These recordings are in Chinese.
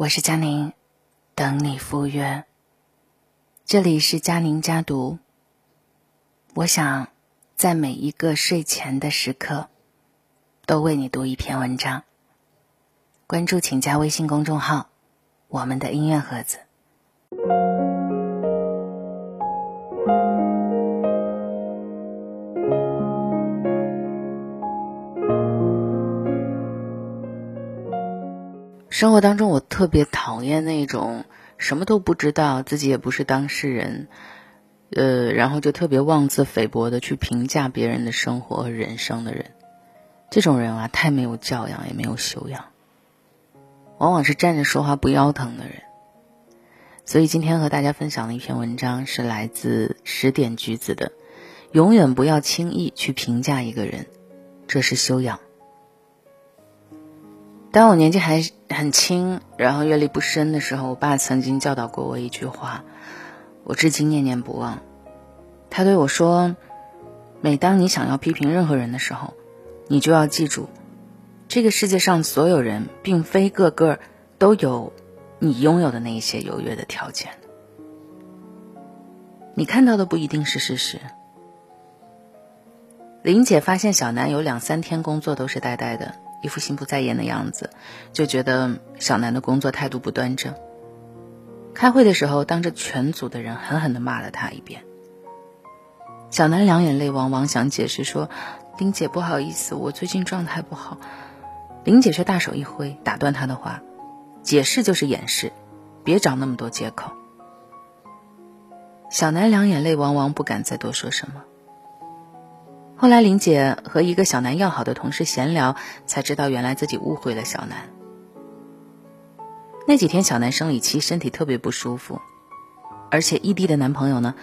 我是佳宁，等你赴约。这里是佳宁家读。我想在每一个睡前的时刻，都为你读一篇文章。关注请加微信公众号“我们的音乐盒子”。生活当中，我特别讨厌那种什么都不知道，自己也不是当事人，呃，然后就特别妄自菲薄的去评价别人的生活和人生的人。这种人啊，太没有教养，也没有修养，往往是站着说话不腰疼的人。所以今天和大家分享的一篇文章是来自十点橘子的：永远不要轻易去评价一个人，这是修养。当我年纪还很轻，然后阅历不深的时候，我爸曾经教导过我一句话，我至今念念不忘。他对我说：“每当你想要批评任何人的时候，你就要记住，这个世界上所有人并非个个都有你拥有的那一些优越的条件。你看到的不一定是事实。”林姐发现小南有两三天工作都是呆呆的。一副心不在焉的样子，就觉得小南的工作态度不端正。开会的时候，当着全组的人狠狠地骂了他一遍。小南两眼泪汪汪，想解释说：“林姐，不好意思，我最近状态不好。”林姐却大手一挥，打断他的话：“解释就是掩饰，别找那么多借口。”小南两眼泪汪汪，不敢再多说什么。后来，林姐和一个小南要好的同事闲聊，才知道原来自己误会了小南。那几天，小南生理期，身体特别不舒服，而且异地的男朋友呢，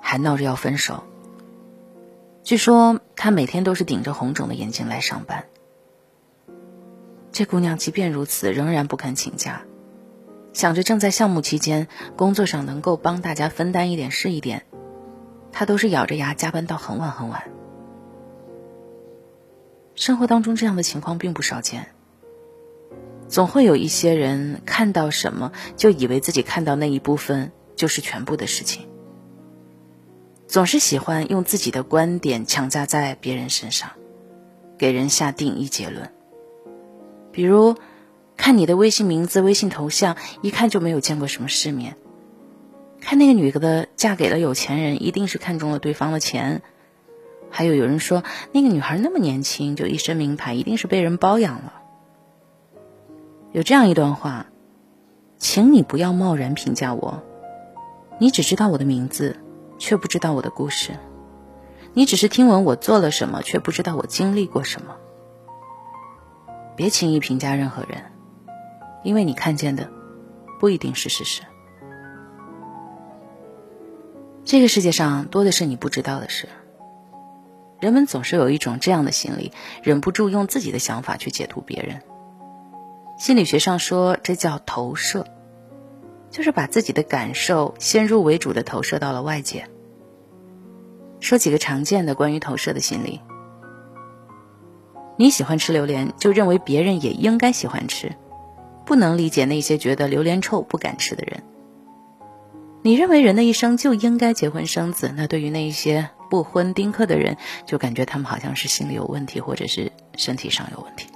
还闹着要分手。据说她每天都是顶着红肿的眼睛来上班。这姑娘即便如此，仍然不肯请假，想着正在项目期间，工作上能够帮大家分担一点是一点，她都是咬着牙加班到很晚很晚。生活当中这样的情况并不少见，总会有一些人看到什么就以为自己看到那一部分就是全部的事情，总是喜欢用自己的观点强加在别人身上，给人下定义结论。比如，看你的微信名字、微信头像，一看就没有见过什么世面；看那个女的嫁给了有钱人，一定是看中了对方的钱。还有有人说，那个女孩那么年轻就一身名牌，一定是被人包养了。有这样一段话，请你不要贸然评价我，你只知道我的名字，却不知道我的故事；你只是听闻我做了什么，却不知道我经历过什么。别轻易评价任何人，因为你看见的不一定是事实。这个世界上多的是你不知道的事。人们总是有一种这样的心理，忍不住用自己的想法去解读别人。心理学上说，这叫投射，就是把自己的感受先入为主的投射到了外界。说几个常见的关于投射的心理：你喜欢吃榴莲，就认为别人也应该喜欢吃，不能理解那些觉得榴莲臭不敢吃的人。你认为人的一生就应该结婚生子，那对于那一些。不婚丁克的人就感觉他们好像是心理有问题，或者是身体上有问题。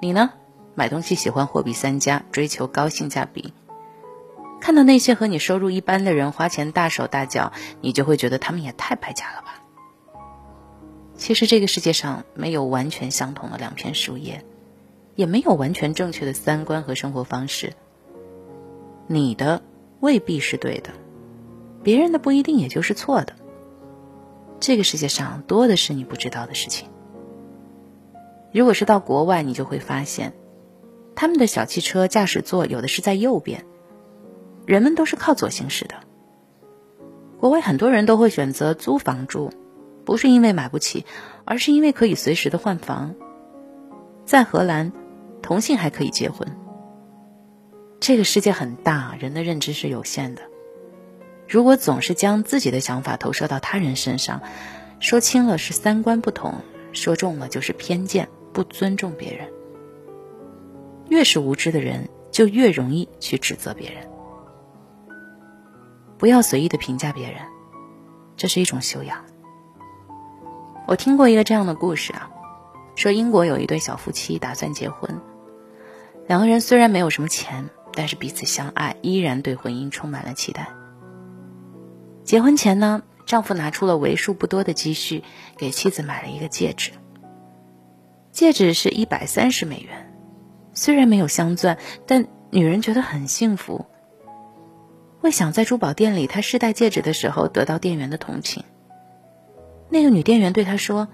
你呢？买东西喜欢货比三家，追求高性价比。看到那些和你收入一般的人花钱大手大脚，你就会觉得他们也太败家了吧？其实这个世界上没有完全相同的两片树叶，也没有完全正确的三观和生活方式。你的未必是对的，别人的不一定也就是错的。这个世界上多的是你不知道的事情。如果是到国外，你就会发现，他们的小汽车驾驶座有的是在右边，人们都是靠左行驶的。国外很多人都会选择租房住，不是因为买不起，而是因为可以随时的换房。在荷兰，同性还可以结婚。这个世界很大，人的认知是有限的。如果总是将自己的想法投射到他人身上，说轻了是三观不同，说重了就是偏见，不尊重别人。越是无知的人，就越容易去指责别人。不要随意的评价别人，这是一种修养。我听过一个这样的故事啊，说英国有一对小夫妻打算结婚，两个人虽然没有什么钱，但是彼此相爱，依然对婚姻充满了期待。结婚前呢，丈夫拿出了为数不多的积蓄，给妻子买了一个戒指。戒指是一百三十美元，虽然没有镶钻，但女人觉得很幸福。会想在珠宝店里，她试戴戒指的时候得到店员的同情。那个女店员对她说：“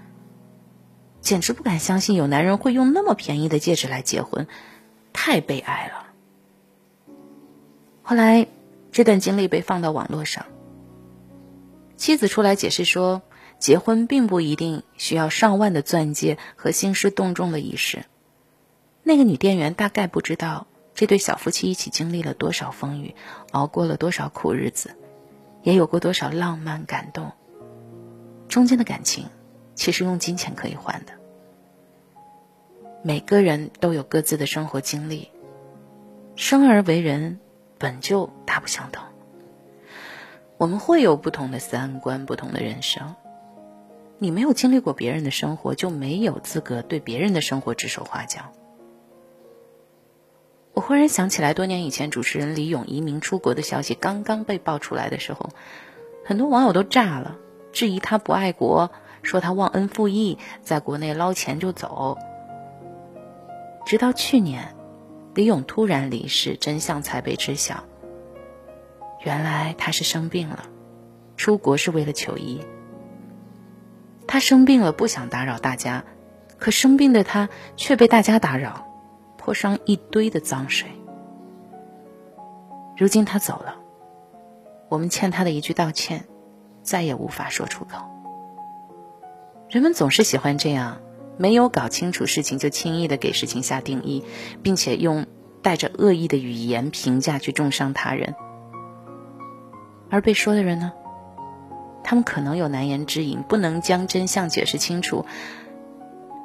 简直不敢相信有男人会用那么便宜的戒指来结婚，太悲哀了。”后来，这段经历被放到网络上，妻子出来解释说。结婚并不一定需要上万的钻戒和兴师动众的仪式。那个女店员大概不知道这对小夫妻一起经历了多少风雨，熬过了多少苦日子，也有过多少浪漫感动。中间的感情，其实用金钱可以换的。每个人都有各自的生活经历，生而为人本就大不相同。我们会有不同的三观，不同的人生。你没有经历过别人的生活，就没有资格对别人的生活指手画脚。我忽然想起来，多年以前主持人李咏移民出国的消息刚刚被爆出来的时候，很多网友都炸了，质疑他不爱国，说他忘恩负义，在国内捞钱就走。直到去年，李咏突然离世，真相才被知晓。原来他是生病了，出国是为了求医。他生病了，不想打扰大家，可生病的他却被大家打扰，泼上一堆的脏水。如今他走了，我们欠他的一句道歉，再也无法说出口。人们总是喜欢这样，没有搞清楚事情就轻易的给事情下定义，并且用带着恶意的语言评价去重伤他人，而被说的人呢？他们可能有难言之隐，不能将真相解释清楚。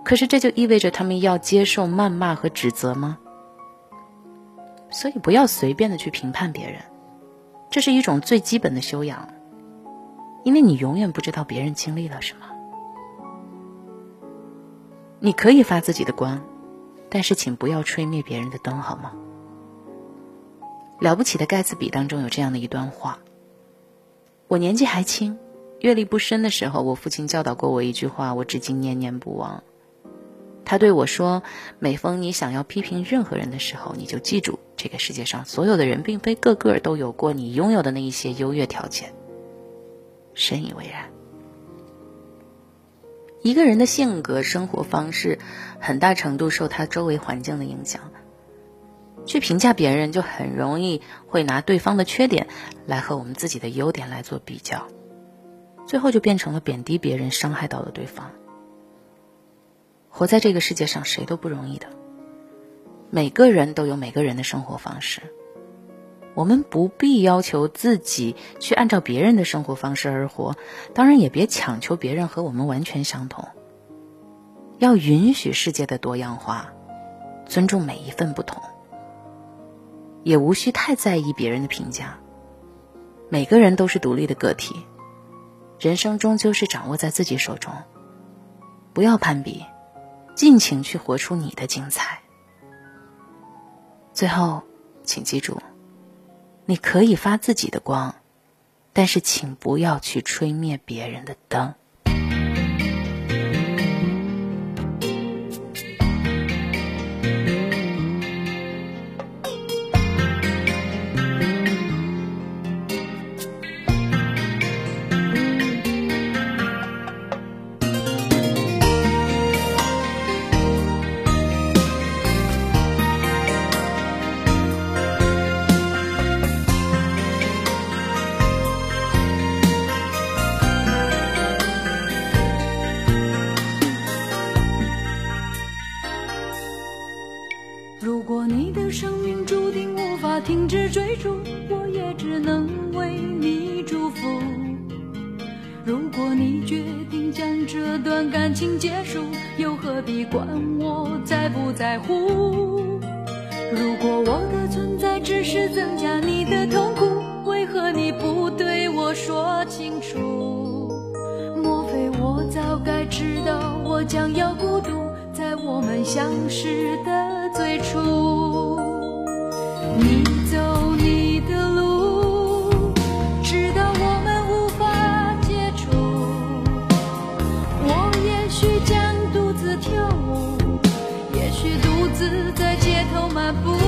可是这就意味着他们要接受谩骂和指责吗？所以不要随便的去评判别人，这是一种最基本的修养，因为你永远不知道别人经历了什么。你可以发自己的光，但是请不要吹灭别人的灯，好吗？了不起的盖茨比当中有这样的一段话：我年纪还轻。阅历不深的时候，我父亲教导过我一句话，我至今念念不忘。他对我说：“每逢你想要批评任何人的时候，你就记住，这个世界上所有的人，并非个个都有过你拥有的那一些优越条件。”深以为然。一个人的性格、生活方式，很大程度受他周围环境的影响。去评价别人，就很容易会拿对方的缺点来和我们自己的优点来做比较。最后就变成了贬低别人，伤害到了对方。活在这个世界上，谁都不容易的。每个人都有每个人的生活方式，我们不必要求自己去按照别人的生活方式而活，当然也别强求别人和我们完全相同。要允许世界的多样化，尊重每一份不同，也无需太在意别人的评价。每个人都是独立的个体。人生终究是掌握在自己手中，不要攀比，尽情去活出你的精彩。最后，请记住，你可以发自己的光，但是请不要去吹灭别人的灯。追逐我也只能为你祝福。如果你决定将这段感情结束又何必管我在不在乎？如果我的存在只是增加你的痛苦为何你不对我说清楚？莫非我早该知道我将要孤独在我们相识的最初？ma boue.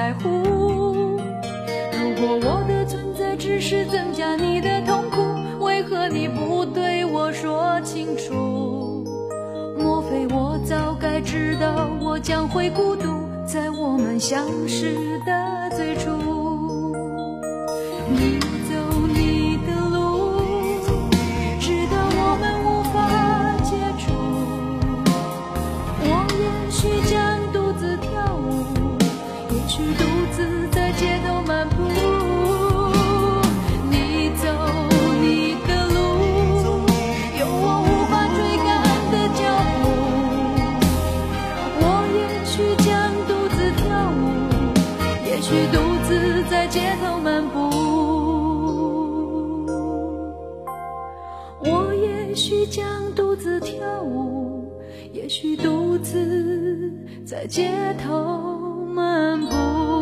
在乎？如果我的存在只是增加你的痛苦为何你不对我说清楚？莫非我早该知道我将会孤独在我们相识的最初？也许将独自跳舞也许独自在街头漫步。